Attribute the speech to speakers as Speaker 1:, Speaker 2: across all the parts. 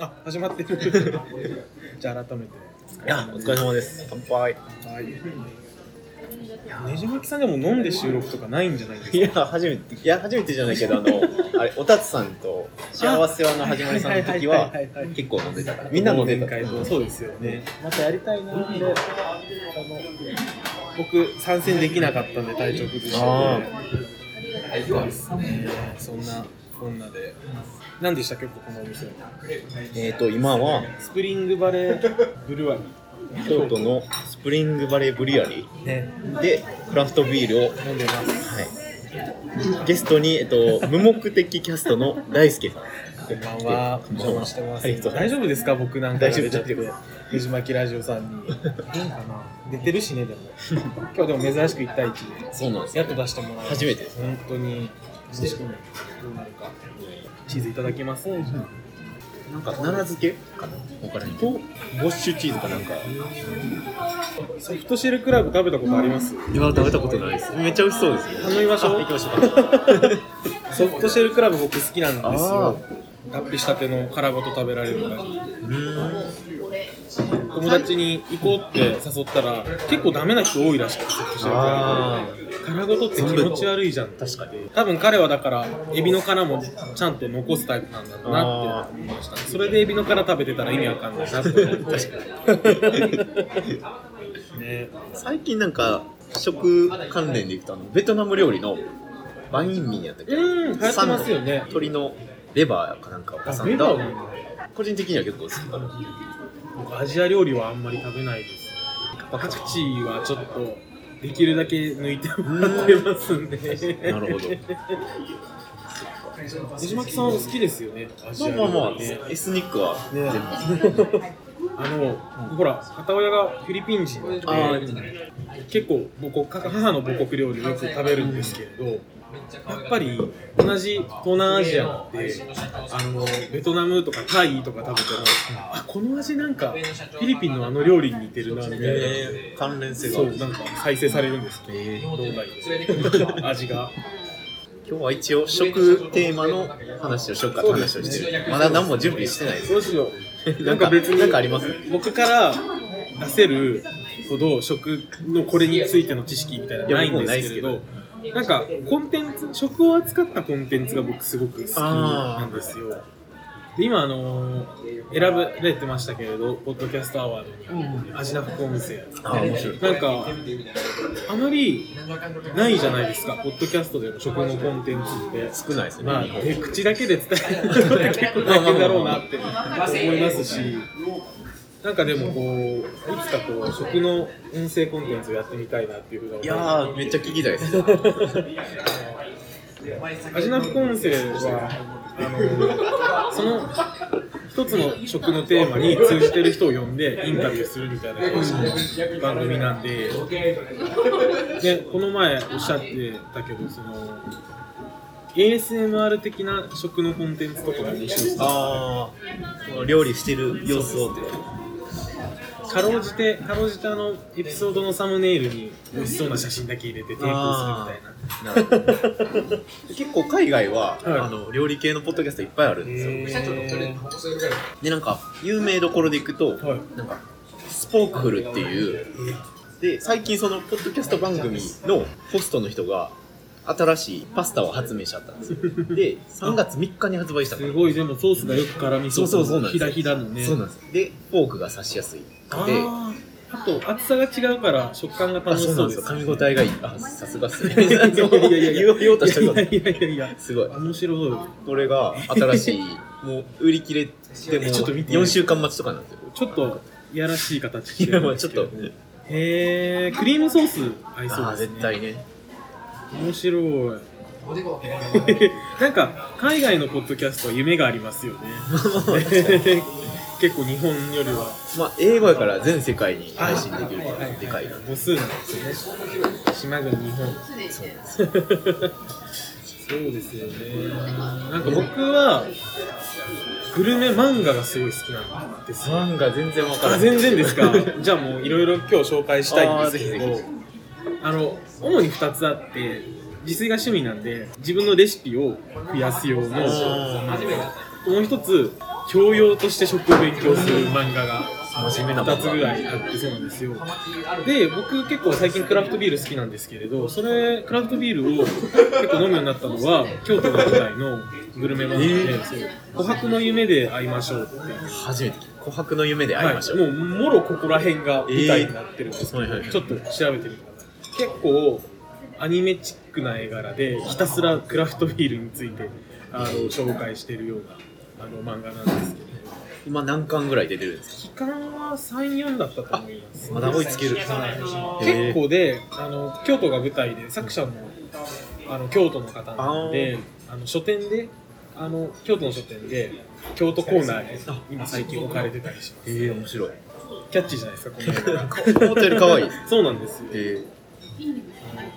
Speaker 1: あ、始まってる。じゃあ改めて。
Speaker 2: いや、お疲れ様です。乾杯。
Speaker 1: はい。ねじまきさんでも飲んで収録とかないんじゃないですか？
Speaker 2: いや、初めて、いや、初めてじゃないけど、あの、あれ、おたつさんと幸せはの始まりさんの時は
Speaker 1: はいはいはいはい、
Speaker 2: 結構飲んでたから、みんな飲んでた
Speaker 1: そうですよね。またやりたいなって。あの、僕、参戦できなかったんで体調崩してて。
Speaker 2: あ
Speaker 1: そうですね。そんな、こんなで。何でしたっけ、ここのお店。
Speaker 2: えっと、今は、
Speaker 1: スプリングバレーブルワリ
Speaker 2: 京都のスプリングバレーブリアリ
Speaker 1: ー。ね。
Speaker 2: ーで、クラフトビールを、
Speaker 1: 飲んでます。
Speaker 2: はい。ゲストに、えっと、無目的キャストの大輔さん。
Speaker 1: こんばんは。お邪魔してます。大丈夫ですか僕なんか
Speaker 2: 大丈夫
Speaker 1: 出ちゃって
Speaker 2: 大丈。
Speaker 1: ねじまきラジオさんに。いいかな出てるしね、でも。今日でも珍しく1対1で。
Speaker 2: そうなんですよ
Speaker 1: やっと出してもらい
Speaker 2: 初めてです
Speaker 1: 本当に。しくどうなるか。チーズいただきます。
Speaker 2: なんか、奈良漬けかな？わからんと、ボッシュチーズかなんか。
Speaker 1: ソフトシェルクラブ食べたことあります？
Speaker 2: 今食べたことないです。めっちゃ美味しそうですね。
Speaker 1: 頼みましょう
Speaker 2: あ行きましょうか。
Speaker 1: ソフトシェルクラブ僕好きなんです
Speaker 2: あ
Speaker 1: よ。脱皮したての殻ごと食べられる感じ。
Speaker 2: うん。
Speaker 1: 友達に行こうって誘ったら結構ダメな人多いらしくてソフトシェルクラブ。
Speaker 2: あ
Speaker 1: 殻ごとって気持ち悪いじゃん。確かに。多分彼はだからエビの殻もちゃんと残すタイプなんだろうなって思いました。それでエビの殻食べてたら意味わかんないなって思いましたね。
Speaker 2: 最近なんか食関連でいくとあのベトナム料理のバインミーやったっけ？
Speaker 1: うん流行ってますよね。
Speaker 2: 鶏のレバーかなんかを
Speaker 1: あ
Speaker 2: 挟んだ。個人的には結構好きかな
Speaker 1: 僕アジア料理はあんまり食べないです。パクチーはちょっとできるだけ抜いてもらってますんで。
Speaker 2: なるほど。
Speaker 1: 藤巻さんは好きですよね。
Speaker 2: まあまあまあ。
Speaker 1: 理ね。
Speaker 2: エスニックは
Speaker 1: ね
Speaker 2: 全部。
Speaker 1: あの、ほら、片親がフィリピン人で、
Speaker 2: あ
Speaker 1: 結構母国、母の母国料理をよく食べるんですけれど、やっぱり同じ東南アジアって、あの、ベトナムとかタイとか食べても、あ、この味なんか、フィリピンのあの料理に似てるな、みたいな。
Speaker 2: えー関連性が
Speaker 1: そう、なんか再生されるんですけ
Speaker 2: えー
Speaker 1: ど。味が。
Speaker 2: 今日は一応食テーマの話をしようかって話をしてるまだ何も準備してないです
Speaker 1: どうしよう。
Speaker 2: なんか別になんかあります？
Speaker 1: 僕から出せるほど食のこれについての知識みたいなのないんですけれどなんかコンテンツ食を扱ったコンテンツが僕すごく好きなんですよ。で今あの選ばれてましたけれどポッドキャストアワードに味な副音声なんかあまりないじゃないですかポッドキャストでの食のコンテンツって。
Speaker 2: 少ないですね、
Speaker 1: まあ、ね、口だけで伝えるのって結構大変だろうなって思いますし、なんかでもこう、いつかこう、食の音声コンテンツをやってみたいなっていうふうな思
Speaker 2: いやーめっちゃ聞きたいです。
Speaker 1: 味な副音声は、あの、その一つの食のテーマに通じてる人を呼んでインタビューするみたいな番組なんで、で、この前おっしゃってたけど、その、ASMR 的な食のコンテンツとかも面白いですね。
Speaker 2: ああ料理してる様子をって
Speaker 1: かろうじて、かろうじてあのエピソードのサムネイルに美味しそうな写真だけ入れて抵抗するみたいな。
Speaker 2: 結構海外は、
Speaker 1: はい。
Speaker 2: あの料理系のポッドキャストいっぱいあるんですよ、
Speaker 1: へ
Speaker 2: でなんか有名どころでいくと、
Speaker 1: はい。
Speaker 2: なんかスポークフルっていうで最近そのポッドキャスト番組のホストの人が新しいパスタを発明しちゃったんですよ。で3月3日に発売したから
Speaker 1: すごい、でもソースがよく絡みそう。
Speaker 2: そうそうそうなんです
Speaker 1: ひだひだのね。
Speaker 2: そうなんです。でフォークが刺しやすい
Speaker 1: あ
Speaker 2: で
Speaker 1: ー。あと、厚さが違うから食感が楽しそうです。
Speaker 2: 噛み応えがいい。あさすがっすね。
Speaker 1: いやいやいやいや。
Speaker 2: 言おうとしたこと
Speaker 1: い。やいやいやいや。
Speaker 2: すごい。
Speaker 1: 面白い。
Speaker 2: これが新しい。もう売り切れても
Speaker 1: えちょっと見て。
Speaker 2: 4週間待ちとかなんですよ。
Speaker 1: ちょっと、いやらしい形し
Speaker 2: いや
Speaker 1: てるんです
Speaker 2: まあちょっと。
Speaker 1: けどへえ、クリームソース合いそう
Speaker 2: ああ
Speaker 1: ですね。
Speaker 2: 絶対ね。
Speaker 1: 面白い。なんか海外のポッドキャストは夢がありますよね。結構日本よりは
Speaker 2: まあ英語やから全世界に配信できるからでかいな
Speaker 1: 母数なんですよね。島国日本。
Speaker 2: そうです
Speaker 1: そうですよね。なんか僕はグルメ漫画がすごい好きなんですよ。
Speaker 2: 漫画全然わから
Speaker 1: あ
Speaker 2: ない
Speaker 1: 全然ですか？じゃあもういろいろ今日紹介したいんですけど
Speaker 2: あーぜひぜ、
Speaker 1: あの主に2つあって、自炊が趣味なんで自分のレシピを増やす用の
Speaker 2: あ
Speaker 1: もう一つ教養として食を勉強する漫画が
Speaker 2: 真面目な
Speaker 1: 2つぐらいあってそうなんですよ。で僕結構最近クラフトビール好きなんですけれどそれクラフトビールを結構飲むようになったのは京都が舞台のグルメ漫画で「そう琥珀の夢で会いましょう」って。
Speaker 2: 初めて琥珀の夢で会いましょう、
Speaker 1: はい、もうもろここら辺が舞台になってるんですけど、
Speaker 2: えー
Speaker 1: ちょっと調べてみてください結構アニメチックな絵柄でひたすらクラフトビールについてあの紹介してるようなあの漫画なんですけど。
Speaker 2: 今何巻ぐらい出てるんですか？
Speaker 1: 期間は34だったと思います。
Speaker 2: まだ追いつける。
Speaker 1: 結構であの京都が舞台で作者もあの京都の方なのであの書店であの京都の書店で京都コーナーに今最近置かれてたりします。
Speaker 2: ええ面白い。
Speaker 1: キャッチーじゃないですかこの。絵
Speaker 2: 思ったより可愛い。
Speaker 1: そうなんですよ。
Speaker 2: え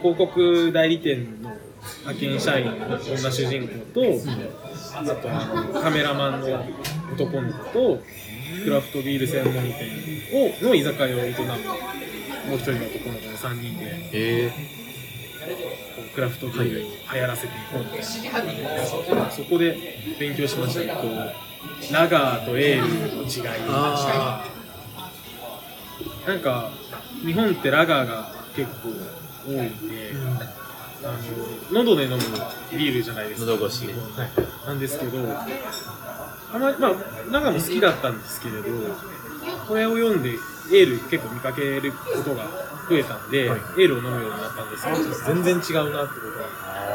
Speaker 1: 広告代理店の派遣社員の女主人公と、あとあのカメラマンの男の子と、クラフトビール専門店をの居酒屋を営むもう一人の男の子の3人で
Speaker 2: ー、え。
Speaker 1: こうクラフトビールを流行らせていこうみたいな、そこで勉強しました。ねこうラガーとエールの違い。
Speaker 2: あ
Speaker 1: なんか日本ってラガーが結構多いんで、あの喉で飲むビールじゃないです。か
Speaker 2: 喉越し。
Speaker 1: はい、なんですけどあまりまあラガーも好きだったんですけれどこれを読んでエール結構見かけることが増えたんで、
Speaker 2: はい。
Speaker 1: エールを飲むようになったんですけど全然違うなってことが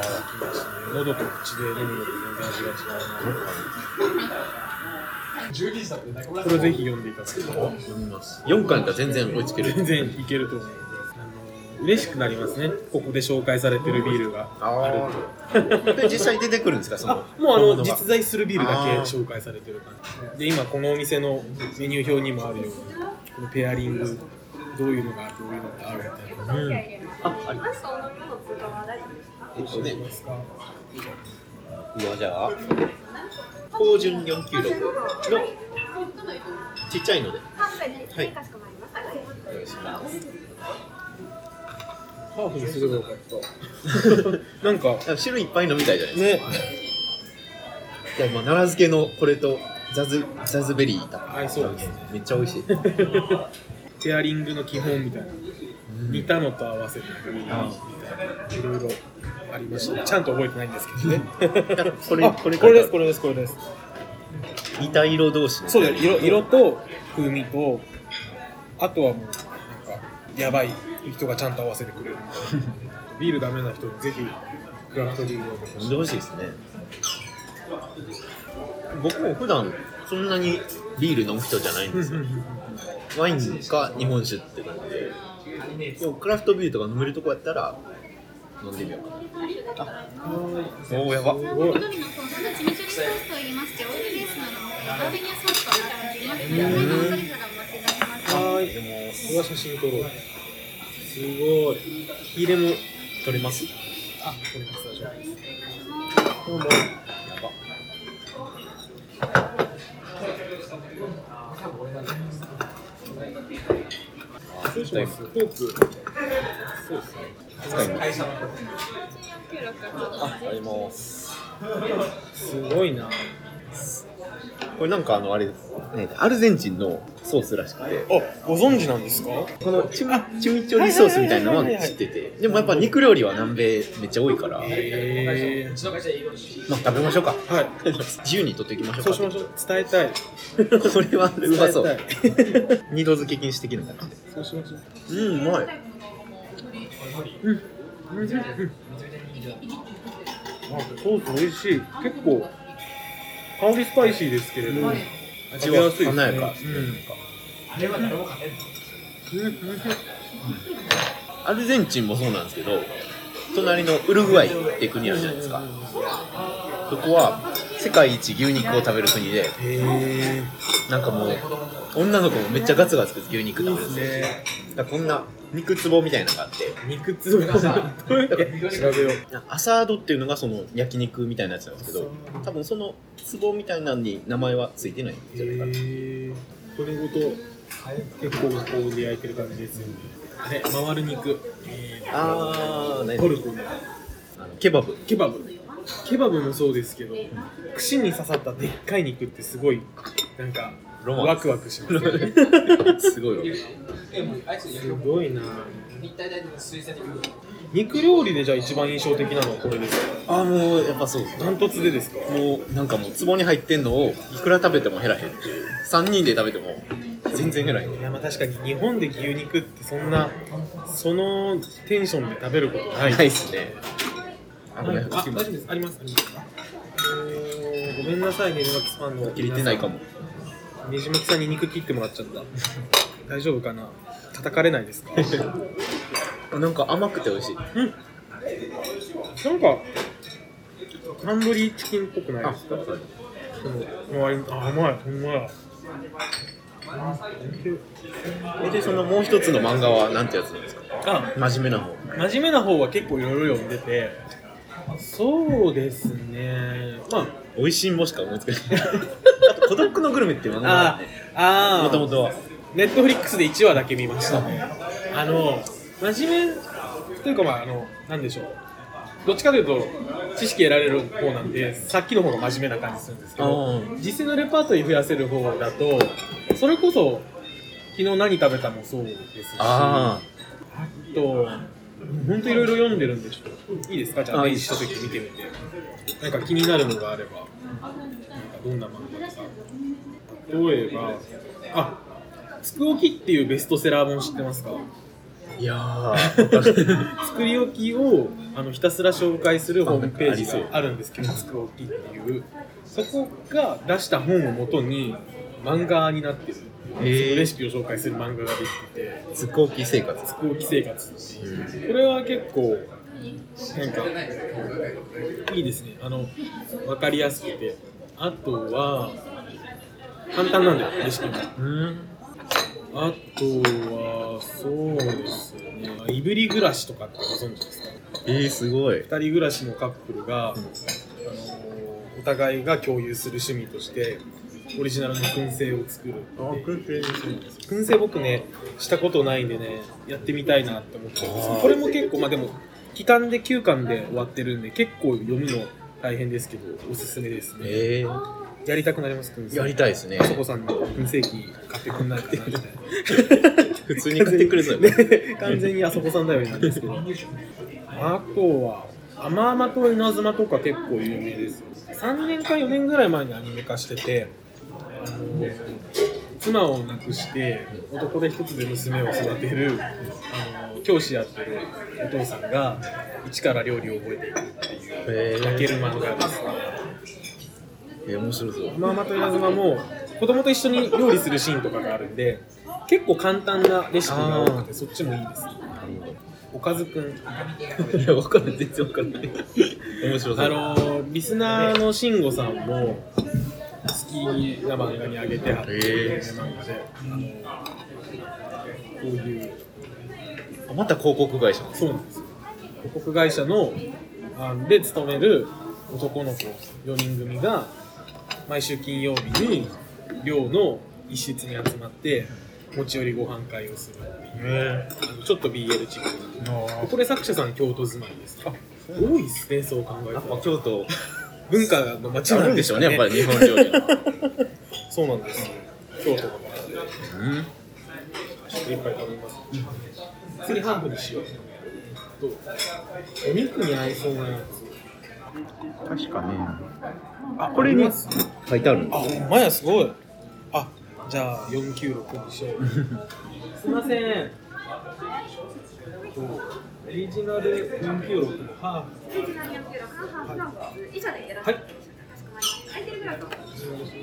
Speaker 1: 気づきましたね喉と口で飲むのと全然味が違うなこれをぜひ読んでいただけたら
Speaker 2: 読みます。4巻が全然追いつける。
Speaker 1: 全然いけると思います嬉しくなりますね。ここで紹介されてるビールが。あると。
Speaker 2: で実際出てくるんですか？その
Speaker 1: あ もうあの実在するビールだけ紹介されてる感じ。で今このお店のメニュー表にもあるようにこのペアリングどういうのがどういうのがあるみたいな
Speaker 2: う。ん。
Speaker 3: あ、あります。
Speaker 2: えっうわじゃあ高順496のちっちゃいので。はい。お願いします
Speaker 1: ハーフにすればよか。っ たなんか
Speaker 2: 種類いっぱい飲みたいじゃないですか。
Speaker 1: ね。
Speaker 2: いやまあ奈良漬けのこれとザズザズベリーだ。
Speaker 1: 合いそうです。ね
Speaker 2: めっちゃ美味しい。
Speaker 1: ペアリングの基本みたいな。似たのと合わせて。みたいないろいろありました。ねちゃんと覚えてないんですけどね。
Speaker 2: これ
Speaker 1: あ
Speaker 2: これ
Speaker 1: これですこれですこれです。
Speaker 2: 似た色同士の。
Speaker 1: そうだよ色色と風味とあとはもうなんかやばい人がちゃんと合わせてくれる。ビールダメな人にぜひクラフトビールを。
Speaker 2: 飲んでほしいですね。僕も普段そんなにビール飲む人じゃないんですよ。ワインか日本酒って感じで。でもクラフトビールとか飲めるとこやったら飲んでみようかな。おおやば。
Speaker 3: おお。
Speaker 1: はーい
Speaker 2: でも
Speaker 1: これは写真撮ろ。うすごい。火入れも
Speaker 2: 取れます？
Speaker 1: あ撮れます大丈夫です
Speaker 3: 失礼いたします。
Speaker 1: どうも。
Speaker 2: やば。
Speaker 1: 失礼しますフォークそうですね。
Speaker 2: 使います
Speaker 3: 496
Speaker 2: ああります。
Speaker 1: すごいな
Speaker 2: これなんかあのあれですねアルゼンチンのソースらしくて。
Speaker 1: あご存知なんですか？
Speaker 2: このチミチミチョリソースみたいなのは知ってて。でもやっぱ肉料理は南米めっちゃ多いから。
Speaker 1: へえ
Speaker 2: まあ食べましょうか
Speaker 1: はい。
Speaker 2: 自由に取っていきましょうか。
Speaker 1: そうしましょう。伝えたい。
Speaker 2: これはうまそう。二度漬け禁止的な感じで。
Speaker 1: そうしましょう。
Speaker 2: うんうまい。
Speaker 1: あソース美味しい。結構香りスパイシーですけれど、味
Speaker 2: 味は
Speaker 1: い。ですね。
Speaker 2: 華やか。
Speaker 1: うん。うん
Speaker 2: アルゼンチンもそうなんですけど隣のウルグアイって国あるじゃないですか。そこは世界一牛肉を食べる国でなんかもう女の子もめっちゃガツガツ牛肉食べるんですよ。こんな肉壺みたいなのがあって。
Speaker 1: 肉つぼどうやって調べよう。
Speaker 2: アサードっていうのがその焼肉みたいなやつなんですけど多分その壺みたいなのに名前はついてないんじゃないかな。
Speaker 1: れごと結構こうで焼いてる感じですよね。あれ回る肉、えー。
Speaker 2: あー、ね
Speaker 1: トルコの。
Speaker 2: あのケバブ。
Speaker 1: ケバブ。ケバブもそうですけど串に刺さったでっかい肉ってすごいなんか
Speaker 2: ロマン。
Speaker 1: ワクワクします
Speaker 2: すごいわ
Speaker 1: すごいな肉料理でじゃあ一番印象的なのはこれですか？
Speaker 2: あもうやっぱそう。です
Speaker 1: ダントツでですか？
Speaker 2: もうなんかもう壺に入ってんのをいくら食べても減らへんっていう。3人で食べても全然減らへん。
Speaker 1: いやまあ確かに日本で牛肉ってそんなそのテンションで食べることない
Speaker 2: ないっすね。あごめん
Speaker 1: あ大丈夫です。あります？ありごめんなさいねじまきファンの
Speaker 2: 切れてないかも
Speaker 1: ねじまきさんに肉切ってもらっちゃった。大丈夫かな？叩かれないですか？
Speaker 2: なんか甘くて美味しい。
Speaker 1: なんかタンドリーチキンっぽくないですか？あうまいほんまや。
Speaker 2: えでそのもう一つの漫画はなんてやつなんですか？
Speaker 1: あ
Speaker 2: 真面目な方。
Speaker 1: 真面目な方は結構いろいろ読んでて。そうですね。ま
Speaker 2: 美味しいもしか思いつかない。あと孤独のグルメっていう漫画
Speaker 1: あ
Speaker 2: が
Speaker 1: ああ
Speaker 2: もともとは。
Speaker 1: ネットフリックスで1話だけ見ました。あの真面目というかまああのなんでしょう。どっちかというと知識得られる方なんでさっきの方が真面目な感じするんですけど実際のレパートリー増やせる方だとそれこそ昨日何食べたもそうですし
Speaker 2: あ
Speaker 1: あと本当いろいろ読んでるんでしょ？いいですか？じゃあ
Speaker 2: あ
Speaker 1: 電子書籍見てみて。なんか気になるのがあればなんかどんな漫画とか。例えばあつくおきっていうベストセラー本知ってますか？
Speaker 2: いやー。
Speaker 1: 作り置きをあのひたすら紹介するホームページがあるんですけど、つくおきっていう、そこが出した本をもとに漫画になってる、
Speaker 2: へー。
Speaker 1: そのレシピを紹介する漫画ができてて、
Speaker 2: つこき生活。
Speaker 1: つくおき生活っていう、これは結構、なんか、いいですね、あの分かりやすくて、あとは、簡単なんだよ、レシピも。
Speaker 2: うん。
Speaker 1: あとは、そうですね、いぶり暮らしとかってご存知ですか？
Speaker 2: えー、すごい。
Speaker 1: 二人暮らしのカップルが、あのーお互いが共有する趣味としてオリジナルの燻製を作るって燻製僕ねしたことないんでねやってみたいなって思ってこれも結構まあでも期間で9巻で終わってるんで結構読むの大変ですけどおすすめですね。
Speaker 2: えー、
Speaker 1: やりたくなります燻製。
Speaker 2: やりたいですね。
Speaker 1: あそこさんの燻製機買ってくんないかなみたいな。
Speaker 2: 普通に買ってくれそう
Speaker 1: 完全にあそこさん頼りなんですけどあとは甘々と稲妻とか結構有名ですよ。3年か4年ぐらい前にアニメ化してて妻を亡くして男で一つで娘を育てるあの教師やってるお父さんが一から料理を覚えていくっていう泣ける漫画です。ね
Speaker 2: えー、面白そう。
Speaker 1: 甘々と稲妻も子供と一緒に料理するシーンとかがあるんで結構簡単なレシピが多くてそっちもいいです。おかずくん。
Speaker 2: いや、わかんない、全然わかんない。面白そう。
Speaker 1: あのリスナーの慎吾さんも好きな漫画にあげてはって、
Speaker 2: へ
Speaker 1: 漫画であのこういう。
Speaker 2: あまた広告会社。
Speaker 1: そうなんですよ。広告会社のあので勤める男の子4人組が毎週金曜日に寮の一室に集まって持ち寄りご飯会をするっちょっと BL チックな。これ作者さん京都住まいですあ多いっすねそう考えたら。
Speaker 2: 京都、
Speaker 1: 文化の街
Speaker 2: あ
Speaker 1: なんでしょうね
Speaker 2: るんでしょうね、やっぱり日本料理の。
Speaker 1: そうなんですよ京都だから
Speaker 2: うん
Speaker 1: ちょっと一杯食べます次ハーフにしようどう？お肉に合いそうなやつ
Speaker 2: 確かね。
Speaker 1: あ
Speaker 2: これに書いてあるん
Speaker 1: あ、ほんまや、すごい。あ、じゃあ496にしよう。すいません。とオリジナル496のハーフ。
Speaker 3: 以上でよろし
Speaker 1: はい。
Speaker 3: く空いてるグラスを
Speaker 1: お願いし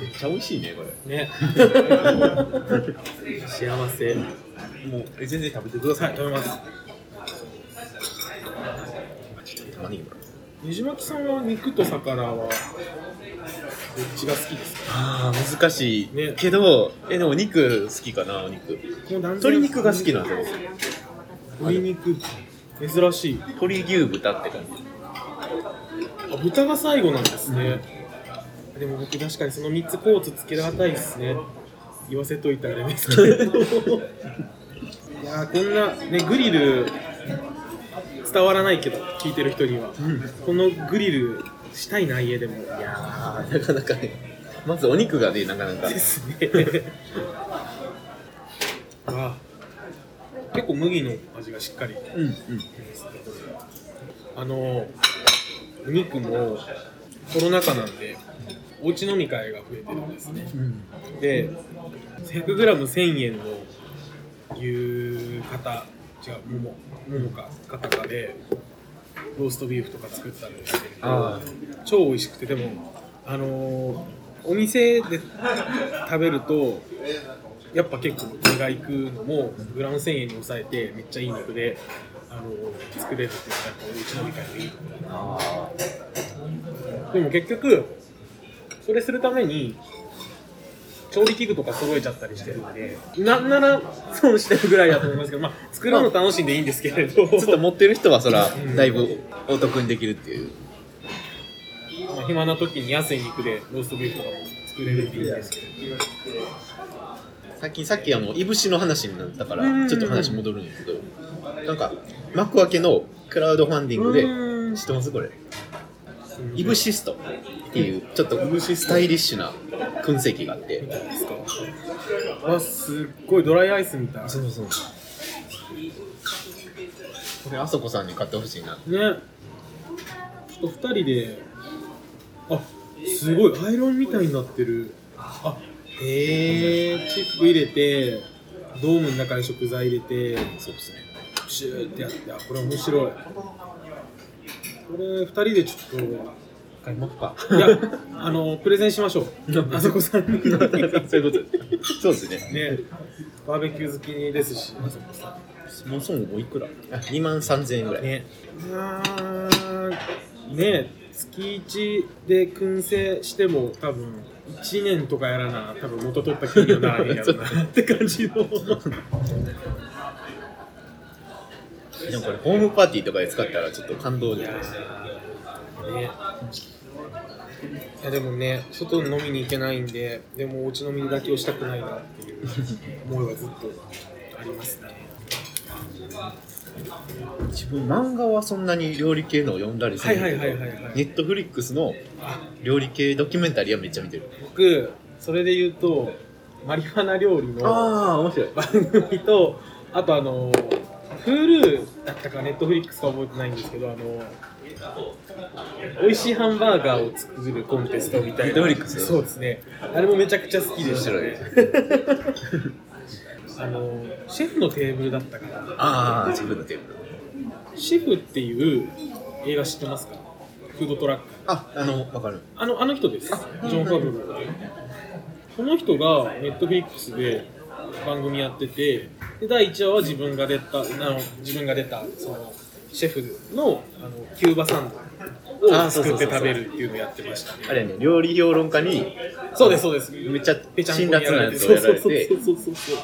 Speaker 2: めっちゃ美味しいね、これ。
Speaker 1: ます。ね。幸せ。
Speaker 2: もう、え全然食べてくださ
Speaker 1: はい、
Speaker 2: い。
Speaker 1: 食べます。
Speaker 2: 玉ねぎも
Speaker 1: ねじまきさんは肉と魚は？どっちが好きですか？
Speaker 2: ああ、難しい。
Speaker 1: ね
Speaker 2: けど、え、でも肉好きかな、お肉。鶏肉が好きなんですよ、
Speaker 1: 鶏肉、珍しい。
Speaker 2: 僕鶏牛豚って感じ。
Speaker 1: あ、豚が最後なんですね。でも僕確かにその3つコーツつけられたいですね。言わせといたらあれですけど。いやーこんなねグリル伝わらないけど聞いてる人には、このグリルしたいな家でも。
Speaker 2: いやーなかなかね。まずお肉がねなかなか。
Speaker 1: ですね。わ あ結構麦の味がしっかり。
Speaker 2: うんうん。
Speaker 1: あのお肉もコロナ禍なんでおうち飲み会が増えてるんですね。
Speaker 2: うん。
Speaker 1: で 100g1000 円の牛肩違うもももか肩かでローストビーフとか作ったんですけど
Speaker 2: あ
Speaker 1: 超美味しくてでもあのーお店で食べるとやっぱ結構値がいくのもグラム1000円に抑えてめっちゃいい肉で、あのー作れるっていうのがうち飲み会のいいところ
Speaker 2: あ
Speaker 1: でも結局それするために調理器具とか揃えちゃったりしてるんでなんなら損してるぐらいだと思いますけど、まあ、作るの楽しんでいいんですけれど。
Speaker 2: ちょっと持ってる人はそらだいぶお得にできるっていう。
Speaker 1: まあ暇な時に安い肉でローストビーフとかも作れるっていいんですけど。
Speaker 2: さっきさっきあのいぶしの話になったか
Speaker 1: うん。
Speaker 2: らちょっと話戻るんですけどなんか幕開けのクラウドファンディングで
Speaker 1: うん。
Speaker 2: 知ってます？これイブシスト。っていうちょっとスタイリッシュな燻製機があって。
Speaker 1: ですか？わすっごいドライアイスみたい。
Speaker 2: そうそう。これあそこさんに買ってほしいな。
Speaker 1: ね。ちょっと2人であすごいアイロンみたいになってる。あへえチップ入れてドームの中に食材入れて
Speaker 2: そうですね。
Speaker 1: シューってやってあこれ面白いこれ2人でちょっ
Speaker 2: 買いますか。
Speaker 1: といやあのプレゼンしましょう。あそこさんに。
Speaker 2: そういうことそうですね。
Speaker 1: ね。バーベキュー好きですし。あそこさん。
Speaker 2: もうそもおいくら？あ2万3000円ぐらい、
Speaker 1: ね。ね。月1で燻製しても多分1年とかやらな多分元取った気にはならへんやろな。って感じの
Speaker 2: でもこれホームパーティーとかで使ったらちょっと感動じゃないですか
Speaker 1: ね。いやでもね外に飲みに行けないんででもお家飲みだけをしたくないなっていう思いはずっとありますね。
Speaker 2: 自分漫画はそんなに料理系のを読んだりするけど
Speaker 1: はいはいはいはい。
Speaker 2: ネットフリックスの
Speaker 1: あ
Speaker 2: 料理系ドキュメンタリーはめっちゃ見てる。
Speaker 1: 僕それで言うとマリファナ料理の番組とあとあの Hulu だったか Netflix か覚えてないんですけどあの美味しいハンバーガーを作るコンテストみたいな。
Speaker 2: Netflix
Speaker 1: そうですね。あれもめちゃくちゃ好きで。したねあのシェフのテーブルだったかな。
Speaker 2: ああ自分のテーブル。
Speaker 1: シェフっていう映画知ってますか？フードトラック。
Speaker 2: ああのわかる。
Speaker 1: あのあの人です。ジョン・ファブルこの人がネットフリックスで番組やっててで第1話は自分が出たあの自分が出たそのシェフのあのキューバサンドを作って食べるっていうのをやってましたね。
Speaker 2: あれね料理評論家に
Speaker 1: そうですそうです。
Speaker 2: めっちゃ辛
Speaker 1: に
Speaker 2: 辣なやつをやられて。
Speaker 1: そうそうそうそうそう。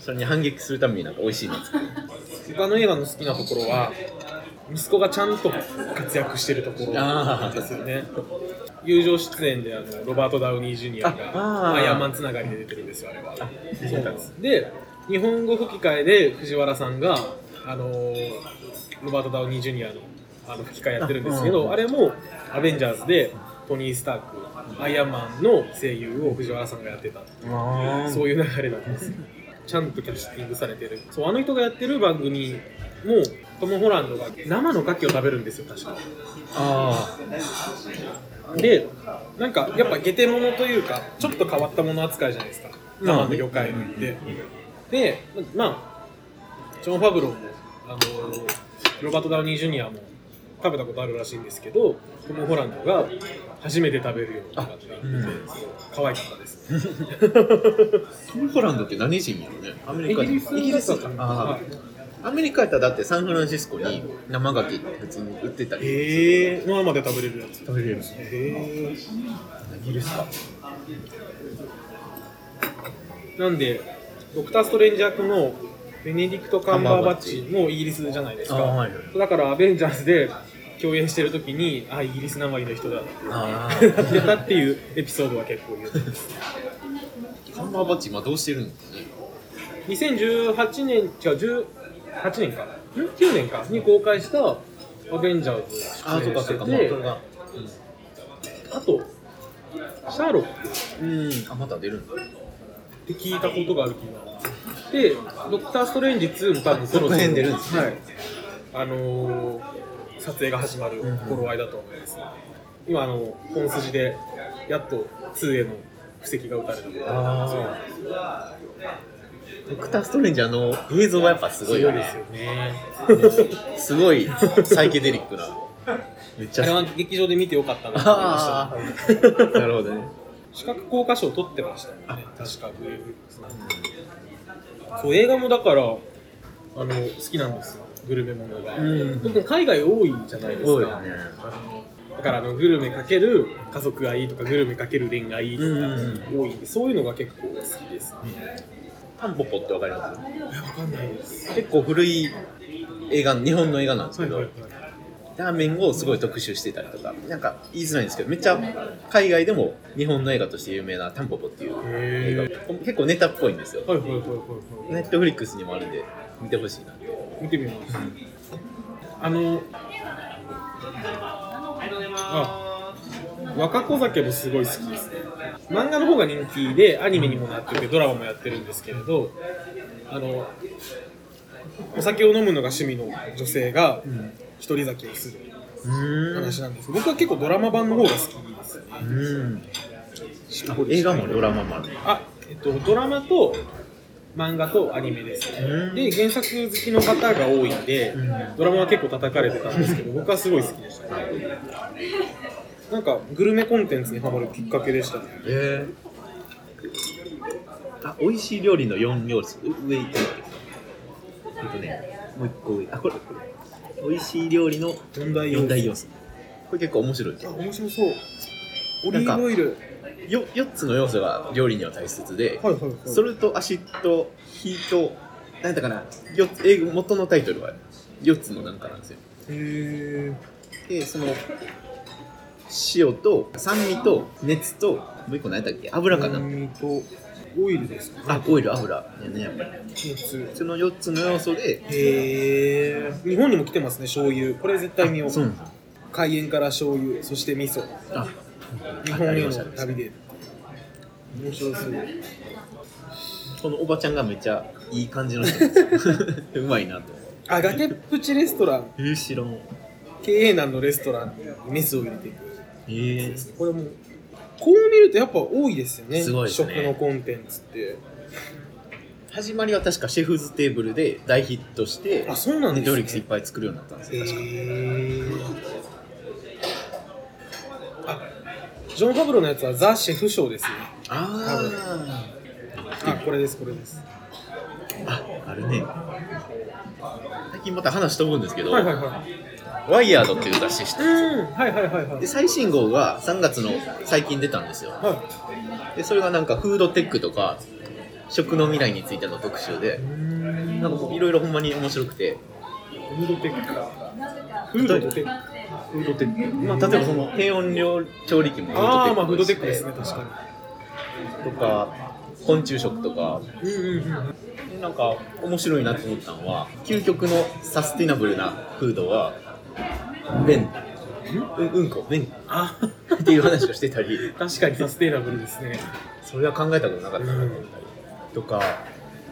Speaker 2: それに反撃するためになんか美味しいの
Speaker 1: 他の映画の好きなところは息子がちゃんと活躍してるところなんですよね友情出演であのロバート・ダウニー・ジュニア
Speaker 2: あ
Speaker 1: がアイアンマンつながりで出てるんですよあれは。です。で日本語吹き替えで藤原さんがあのーロバート・ダウニー・ジュニアのあの吹き替えやってるんですけどあれもアベンジャーズでトニー・スタークアイアンマンの声優を藤原さんがやってた。そういう流れなんです。よちゃんとキャスティングされてる。そうあの人がやってる番組もトム・ホランドが生の牡蠣を食べるんですよ確か。
Speaker 2: あ
Speaker 1: でなんかやっぱゲテモノというかちょっと変わったもの扱いじゃないですか。生の魚介類って。でまあジョン・ファブローもあのロバート・ダウニー・ジュニアも食べたことあるらしいんですけどトム・ホランドが初めて食べるようになって言って
Speaker 2: うん。
Speaker 1: 可愛かったです。
Speaker 2: トム・ホランドって何人やろね。アメリカ
Speaker 1: イギリスだった
Speaker 2: あ
Speaker 1: はい。
Speaker 2: ーアメリカやったらだってサンフランシスコに生牡蠣って普通に売ってたり。
Speaker 1: へえ。生で食べれるやつ。
Speaker 2: 食べれる。
Speaker 1: へえ。
Speaker 2: イギリスか？
Speaker 1: なんでドクター・ストレンジ役のベネディクト・カンバーバッチもイギリスじゃないですか、
Speaker 2: あはい
Speaker 1: だからアベンジャーズで共演してる時にあイギリスなまりの人だって。
Speaker 2: あ
Speaker 1: 言ってたっていうエピソードは結構言ってます
Speaker 2: あカンバーバッチ今どうしてるんですかね
Speaker 1: ？2018年違う18年か。9年か。に公開したアベンジャーズ
Speaker 2: ああ、そうかそうか、まあ、
Speaker 1: とシャーロック。
Speaker 2: うん、あ、まだ出るんだ。
Speaker 1: って聞いたことがある気が。でドクター・ストレンジ2も多分そろそろ。
Speaker 2: 続編出るんですね。
Speaker 1: はい。あのー撮影が始まる頃合いだと思います、今あの本筋でやっと2への布石が打たれた。ので
Speaker 2: あドクター・ストレンジ、あの、映像はやっぱすごいよね。
Speaker 1: すよね。
Speaker 2: すごいサイケデリックな。めっちゃ
Speaker 1: あれは劇場で見てよかったなと思いました
Speaker 2: なるほどね。
Speaker 1: 視覚効果賞を取ってましたもんね確か VFX そう映画もだからあの好きなんですよ。グルメものが、
Speaker 2: うん。
Speaker 1: 特に海外多いじゃないですか。
Speaker 2: 多いよね。
Speaker 1: だからあのグルメかける家族がいいとかグルメかける恋愛とか
Speaker 2: うん。
Speaker 1: 多いんでそういうのが結構好きですね
Speaker 2: タンポポってわかります？
Speaker 1: えわかんないです。
Speaker 2: 結構古い映画、日本の映画なんですけど、
Speaker 1: はいはいはい。
Speaker 2: ラーメンをすごい特集してたりとか、なんか言いづらいんですけど、めっちゃ海外でも日本の映画として有名なタンポポっていう映
Speaker 1: へ
Speaker 2: 画、結構ネタっぽいんですよ。
Speaker 1: はいはいはいはいはい。
Speaker 2: ネットフリックスにもあるんで、見てほしいなって。
Speaker 1: 見てみます。あのあ若子酒もすごい好きですね漫画の方が人気でアニメにもなっててドラマもやってるんですけれどあのお酒を飲むのが趣味の女性が一人酒をする
Speaker 2: うん
Speaker 1: 話なんです。僕は結構ドラマ版の方が好きですね。
Speaker 2: うん。映画もドラマもある。
Speaker 1: あ、えっと、ドラマと漫画とアニメですで原作好きの方が多いんで
Speaker 2: ん。
Speaker 1: ドラマは結構叩かれてたんですけど僕はすごい好きでした。ねなんかグルメコンテンツにハマるきっかけでしたね
Speaker 2: えー、あ、美味しい料理の4要素。う上行ってるえっとね、もう一個上。あ、これ、これ。美味しい料理の
Speaker 1: 四大
Speaker 2: 4大要素。これ結構面白い。
Speaker 1: あ面白そうオリーブオイル
Speaker 2: よ4つの要素が料理には大切で、
Speaker 1: はいはいはい
Speaker 2: ソルト、アシッド、ヒート、なんだかな、英語元のタイトルは4つのなんかなんですよ。
Speaker 1: へ
Speaker 2: で、その、塩と酸味と熱と、もう一個何だっけ？油かな、
Speaker 1: 酸味とオイルですか
Speaker 2: あ、オイル、油。やね、やっぱり。
Speaker 1: 熱
Speaker 2: その4つの要素で、
Speaker 1: へえ日本にも来てますね醤油。これ絶対見よう。
Speaker 2: そう。
Speaker 1: 海塩か。ら醤油そして味噌。
Speaker 2: あ、
Speaker 1: 日本への旅で。面白そう。
Speaker 2: このおばちゃんがめっちゃいい感じの人。うまいなと。
Speaker 1: あ崖っぷちレストラン。
Speaker 2: えー、知らん。
Speaker 1: 経営難のレストランにメスを入れて。いく
Speaker 2: えー、
Speaker 1: これもこう見るとやっぱ多いですよね。
Speaker 2: すごいですね。
Speaker 1: 食のコンテンツって。
Speaker 2: 始まりは確かシェフズテーブルで大ヒットして、
Speaker 1: あそうなん
Speaker 2: ネットフ
Speaker 1: ですね。
Speaker 2: リックスいっぱい作るようになったんです
Speaker 1: へ
Speaker 2: よ、確か。
Speaker 1: ー。あジョン・ファブローのやつはザ・シェフ賞ですね。
Speaker 2: あ
Speaker 1: あこれですこれです。
Speaker 2: あ、あるね。最近また話飛ぶんですけど、
Speaker 1: はいはいはい
Speaker 2: ワイヤードっていう雑誌して
Speaker 1: うん。はいはいはいはい。
Speaker 2: で最新号が3月の最近出たんですよ。
Speaker 1: は
Speaker 2: でそれがなんかフードテックとか食の未来についての特集でなんかいろいろほんまに面白くて、
Speaker 1: フードテックフードテック。フードテック。
Speaker 2: まあ、例えばその低温料調理器も
Speaker 1: ああまあフード
Speaker 2: フードテック
Speaker 1: テックですね。確か
Speaker 2: とか昆虫食とか。
Speaker 1: にうんうんうん。
Speaker 2: でなんか面白いなと思ったのは究極のサスティナブルなフードは便うんうんこ便
Speaker 1: あ。
Speaker 2: っていう話をしてたり。
Speaker 1: 確かにサステイナブルですね。
Speaker 2: それは考えたことなかったなと思ったりとか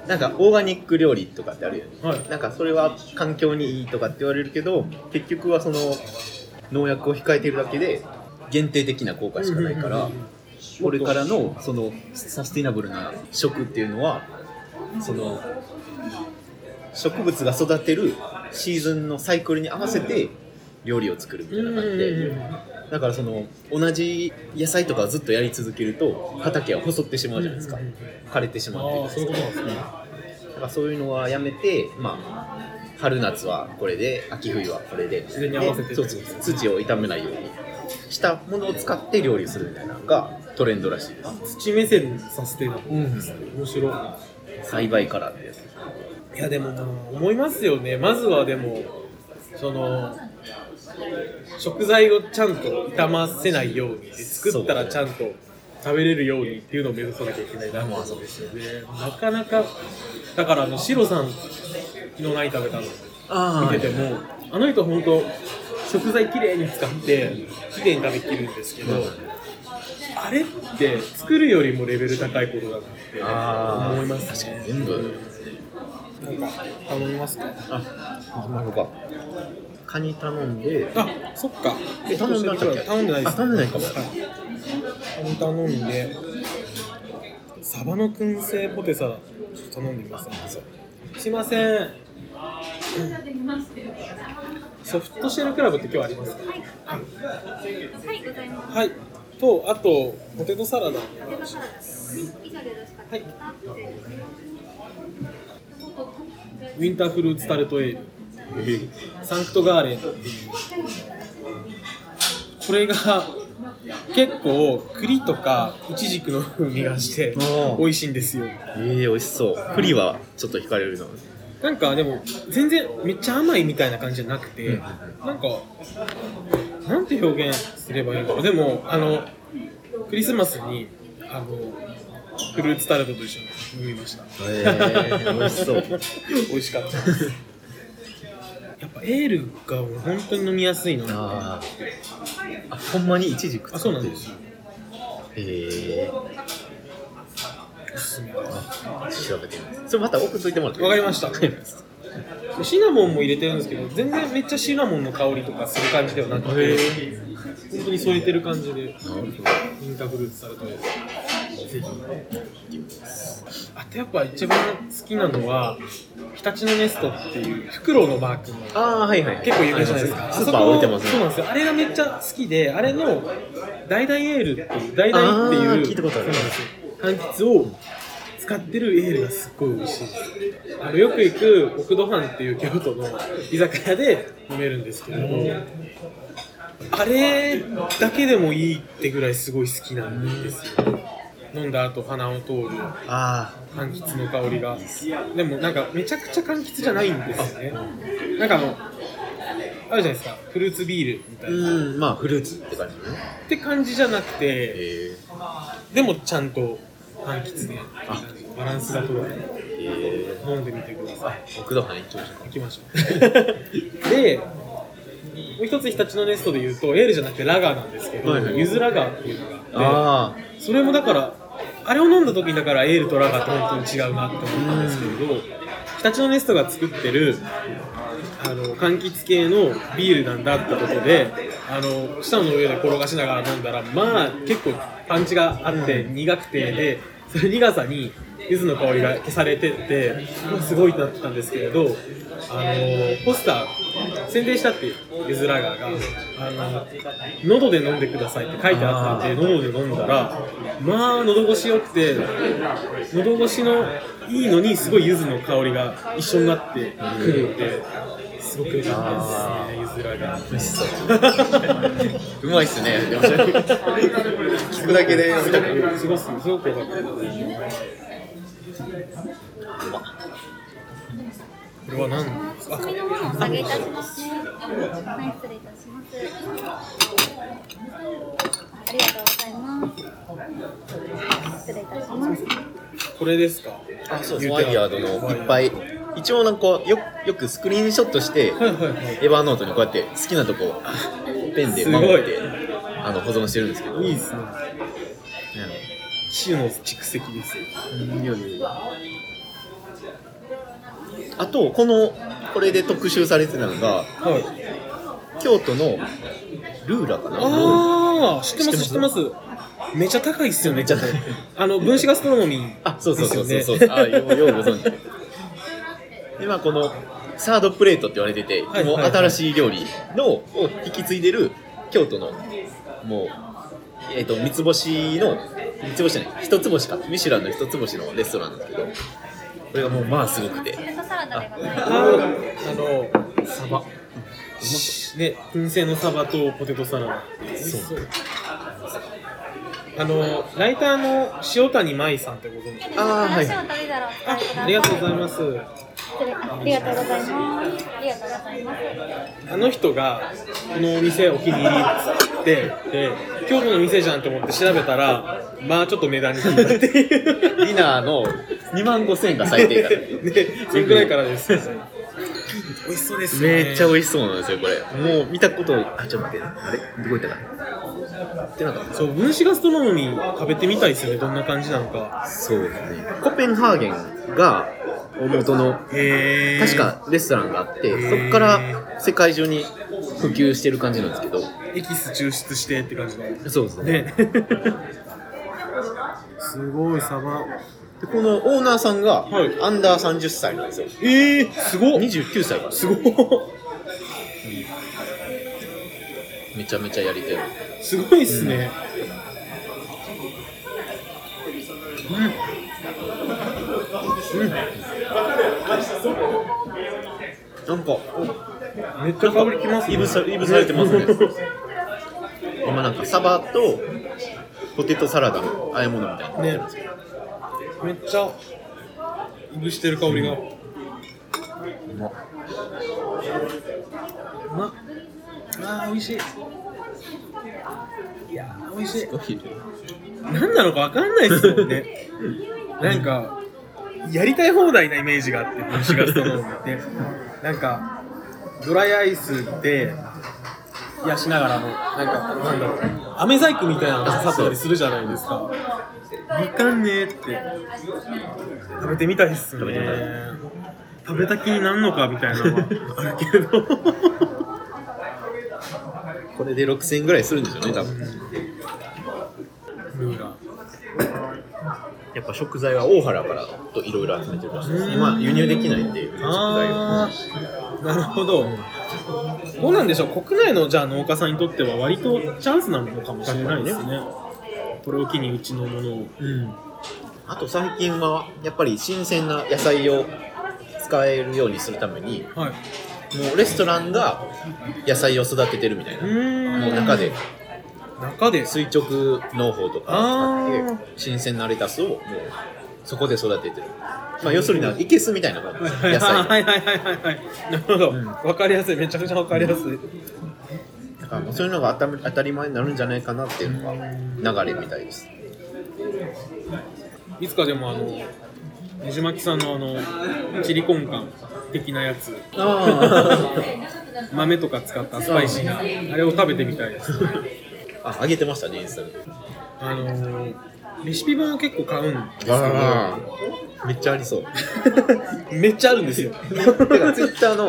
Speaker 2: なんかオーガニック料理とかってあるよね。
Speaker 1: はい。
Speaker 2: なんかそれは環境にいいとかって言われるけど結局はその農薬を控えているだけで限定的な効果しかないからこれからのそのサスティナブルな食っていうのはその植物が育てるシーズンのサイクルに合わせて料理を作るみたいな感じで。だからその同じ野菜とかをずっとやり続けると畑は細ってしまうじゃないですか。枯れてしまうっていうか。
Speaker 1: ああそういうことなんですね。
Speaker 2: だからそういうのはやめて、まあ、春夏はこれで秋冬はこれで
Speaker 1: 自然に合わせて
Speaker 2: でそうそう土を傷めないようにしたものを使って料理をするみたいなのがトレンドらしいです。
Speaker 1: 土目線のサステイナブルですね面白い。
Speaker 2: 栽培からってやつ
Speaker 1: いやでも思いますよね。まずはでもその食材をちゃんと傷ませないようにで作ったらちゃんと食べれるようにっていうのを目指さなきゃいけない。なそうですよねなかなかだからあのシロさん昨日何食べたの。
Speaker 2: あ
Speaker 1: 見ててもあの人本当食材きれいに使ってきれいに食べきるんですけど、あれって作るよりもレベル高いことだなって思いますね。
Speaker 2: 全部
Speaker 1: なんか頼みますか？
Speaker 2: あ行きましょうか。カニ頼んで。
Speaker 1: あそっか。
Speaker 2: え頼んだんだっけ
Speaker 1: 頼んでないです。
Speaker 2: あ頼んでないかも。
Speaker 1: はい。カニ頼んでサバの燻製ポテサラちょっと頼んでみますすいません。ソフトシェルクラブって今日あります？か
Speaker 3: はい、ございます。
Speaker 1: はい。とあとポテトサラダ。
Speaker 3: ポテトサラダ。です。以上でよろしかったですか。失礼い
Speaker 1: ウィンターフルーツタルトエール。サンクトガーレン。っていうこれが結構栗とかイチジクの風味がして美味しいんですよ。
Speaker 2: えー、美味しそう。栗はちょっと惹かれるの？
Speaker 1: なんかでも全然めっちゃ甘いみたいな感じじゃなくて、
Speaker 2: うん。
Speaker 1: なんかなんて表現すればいいのでもあのクリスマスにあのフルーツタルトと一緒に飲みました。
Speaker 2: えー、美味しそう。
Speaker 1: 美味しかった。ですやっぱエールが本当に飲みやすいので
Speaker 2: あー。あほんまにイチジク
Speaker 1: あそうなんです。よ
Speaker 2: へえ
Speaker 1: おすすめ
Speaker 2: あ調べてみます。それまた送っといてもらって
Speaker 1: わかりました。シナモンも入れてるんですけど全然めっちゃシナモンの香りとかする感じではなくて本当に添えてる感じでインターフルーツされてぜひあとやっぱ一番好きなのは日立のネストっていうフクロウのマークの
Speaker 2: ああはいはい
Speaker 1: 結構有名じゃないですか。
Speaker 2: スーパー置いてますね
Speaker 1: そうなんですよ。あれがめっちゃ好きで、あれのダイダイエールっていう、ダイダイっていう
Speaker 2: 聞いたことある
Speaker 1: 柑橘を使ってるエールがすっごい美味しいです。あのよく行く奥戸藩っていう京都の居酒屋で飲めるんですけれども、あれだけでもいいってぐらいすごい好きなんですよ。飲んだ後鼻を通る。
Speaker 2: あ
Speaker 1: 柑橘の香りが。でもなんかめちゃくちゃ柑橘じゃないんですよね。なんかあのあるじゃないですか。フルーツビールみた
Speaker 2: あ
Speaker 1: いな、っ
Speaker 2: うん。まあフルーツって感じね。
Speaker 1: て感じじゃなくて
Speaker 2: え
Speaker 1: でもちゃんと柑橘でバランスが取れて飲んでみてください。
Speaker 2: ー、奥戸藩行きましょう
Speaker 1: 行きましょう。でもう一つ日立のネストで言うとエールじゃなくてラガーなんですけど、
Speaker 2: はいはい。
Speaker 1: ゆずラガーっていうのがあって
Speaker 2: あ
Speaker 1: それもだからあれを飲んだ時にだからエールとラガーって本当に違うなって思ったんですけれど日立のネストが作ってるあの柑橘系のビールなんだってことであの舌の上で転がしながら飲んだらまあ結構パンチがあって苦くてでその苦さに柚子の香りが消されてってすごいなってたんですけれどあのポスター宣伝したってゆずラガーがあの喉で飲んでくださいって書いてあったんで喉で飲んだらまあ喉越し良くて喉越しのいいのにすごい柚子の香りが一緒になってくるんですごく良かったですねゆずラガー。
Speaker 2: 美味しそううまいっすね。聞くだけで
Speaker 1: すごくすごく良かったこれは何？ですか
Speaker 3: お飲み物をお下げいたします。はい、失礼いたします。ありがとうございます。失礼いたします。
Speaker 1: これですか？
Speaker 2: あそうです。ワイヤードのい。っぱい。一応なんかよよくスクリーンショットして
Speaker 1: はいはいはい。
Speaker 2: エヴァーノートにこうやって好きなとこペンで守ってあの保存してるんですけど。
Speaker 1: いいですね。塩の蓄積ですよ
Speaker 2: あとこのこれで特集されてたのが
Speaker 1: はい。
Speaker 2: 京都のルーラかな？
Speaker 1: ああ知ってます知
Speaker 2: 知っててます。
Speaker 1: めっちゃ高いっすよね。
Speaker 2: めっちゃ高い。
Speaker 1: あの分子ガストロノミー
Speaker 2: あそうそうそうそう。そう、あようようご存知。でまあこのサードプレートって言われてて、
Speaker 1: はい
Speaker 2: もう新しい料理のを引き継いでる京都のもうえっ、と三つ星の三つ星じゃない一つ星か。ミシュランの一つ星のレストランなんですけどこれがもうまあすごくて
Speaker 3: ラダでござい
Speaker 1: あ
Speaker 3: ます。
Speaker 1: ーあのサバ。ね燻製のサバとポテトサラダ。
Speaker 2: そう。
Speaker 1: あのライターの塩谷舞さんってご存知
Speaker 2: ああはい。
Speaker 1: ありがとうござい。ます
Speaker 3: ありがとうございます。ありがとうございます。
Speaker 1: あの人がこのお店お気に入りってで京都の店じゃんと思って調べたらまあちょっと値段に聞いたっていう。
Speaker 2: ディナーの2万5千円が最低から
Speaker 1: ねそれぐらいからです美味しそうですね。味
Speaker 2: めっちゃ美味しそうなんですよこれ。もう見たことあちょっと待ってあれ？どこ行ったか？なってなかった。
Speaker 1: そう分子ガストロノミー食べてみたいですよねどんな感じなのか。
Speaker 2: そうですね。コペンハーゲンが大元の確かレストランがあってそこから世界中に普及してる感じなんですけど。
Speaker 1: エキス抽出してって感じの。
Speaker 2: そうですね。
Speaker 1: ね。すごいサバ
Speaker 2: でこのオーナーさんが
Speaker 1: はい。
Speaker 2: アンダー30歳なんですよ。
Speaker 1: えー、すごっ。
Speaker 2: 29歳
Speaker 1: すごっ。
Speaker 2: めちゃめちゃやりたい
Speaker 1: すごいっすね、
Speaker 2: なんか
Speaker 1: めっちゃ香りきますね。
Speaker 2: いぶさいぶされてますね。今なんかサバとポテトサラダの和え物みたいな
Speaker 1: ねめっちゃいぶしてる香りが、う
Speaker 2: ま
Speaker 1: まっ。あー美味しい。いやー美味しい。何なのか分かんないですもんね。なんかやりたい放題なイメージがあって分子ガストロームって。なんかドライアイスで冷やしながらのなんかなんだろう。飴細工みたいなのが刺さったりするじゃないですか。わかんねえって。食べてみたいっすね。
Speaker 2: 食べてみたい
Speaker 1: 食べた気になんのかみたいなのは。あるけど。
Speaker 2: これで6000円ぐらいするんでしょうね多分。
Speaker 1: ルー
Speaker 2: やっぱ食材は大原からといろいろ集めてるらしいです今輸入できないんで食材を。
Speaker 1: ああなるほどどうなんでしょう。国内のじゃあ農家さんにとっては割とチャンスなのかもしれないですね。これを機にうちのものを。
Speaker 2: うん。あと最近はやっぱり新鮮な野菜を使えるようにするために
Speaker 1: はい。
Speaker 2: もうレストランが野菜を育ててるみたいなもう中で。
Speaker 1: 中で。
Speaker 2: 垂直農法とか使って新鮮なレタスをもうそこで育ててる、まあ、要するにいけすみたいなもん。野菜
Speaker 1: はいはいはいはいはい。なるほど、
Speaker 2: うん。
Speaker 1: わかりやすい。めちゃくちゃわかりやすい、
Speaker 2: だからもうそういうのが当た当たり前になるんじゃないかなっていうのが流れみたいです。
Speaker 1: いつかでもあのねじまきさんのあのチリコンカン的なやつ。
Speaker 2: あ
Speaker 1: 豆とか使ったスパイシーなあれを食べてみたいです。
Speaker 2: ああげてましたねインスタで。
Speaker 1: あのーレシピ本を結構買うんですけど
Speaker 2: あめっちゃありそう。
Speaker 1: めっちゃあるんですよ。
Speaker 2: てかツイッターの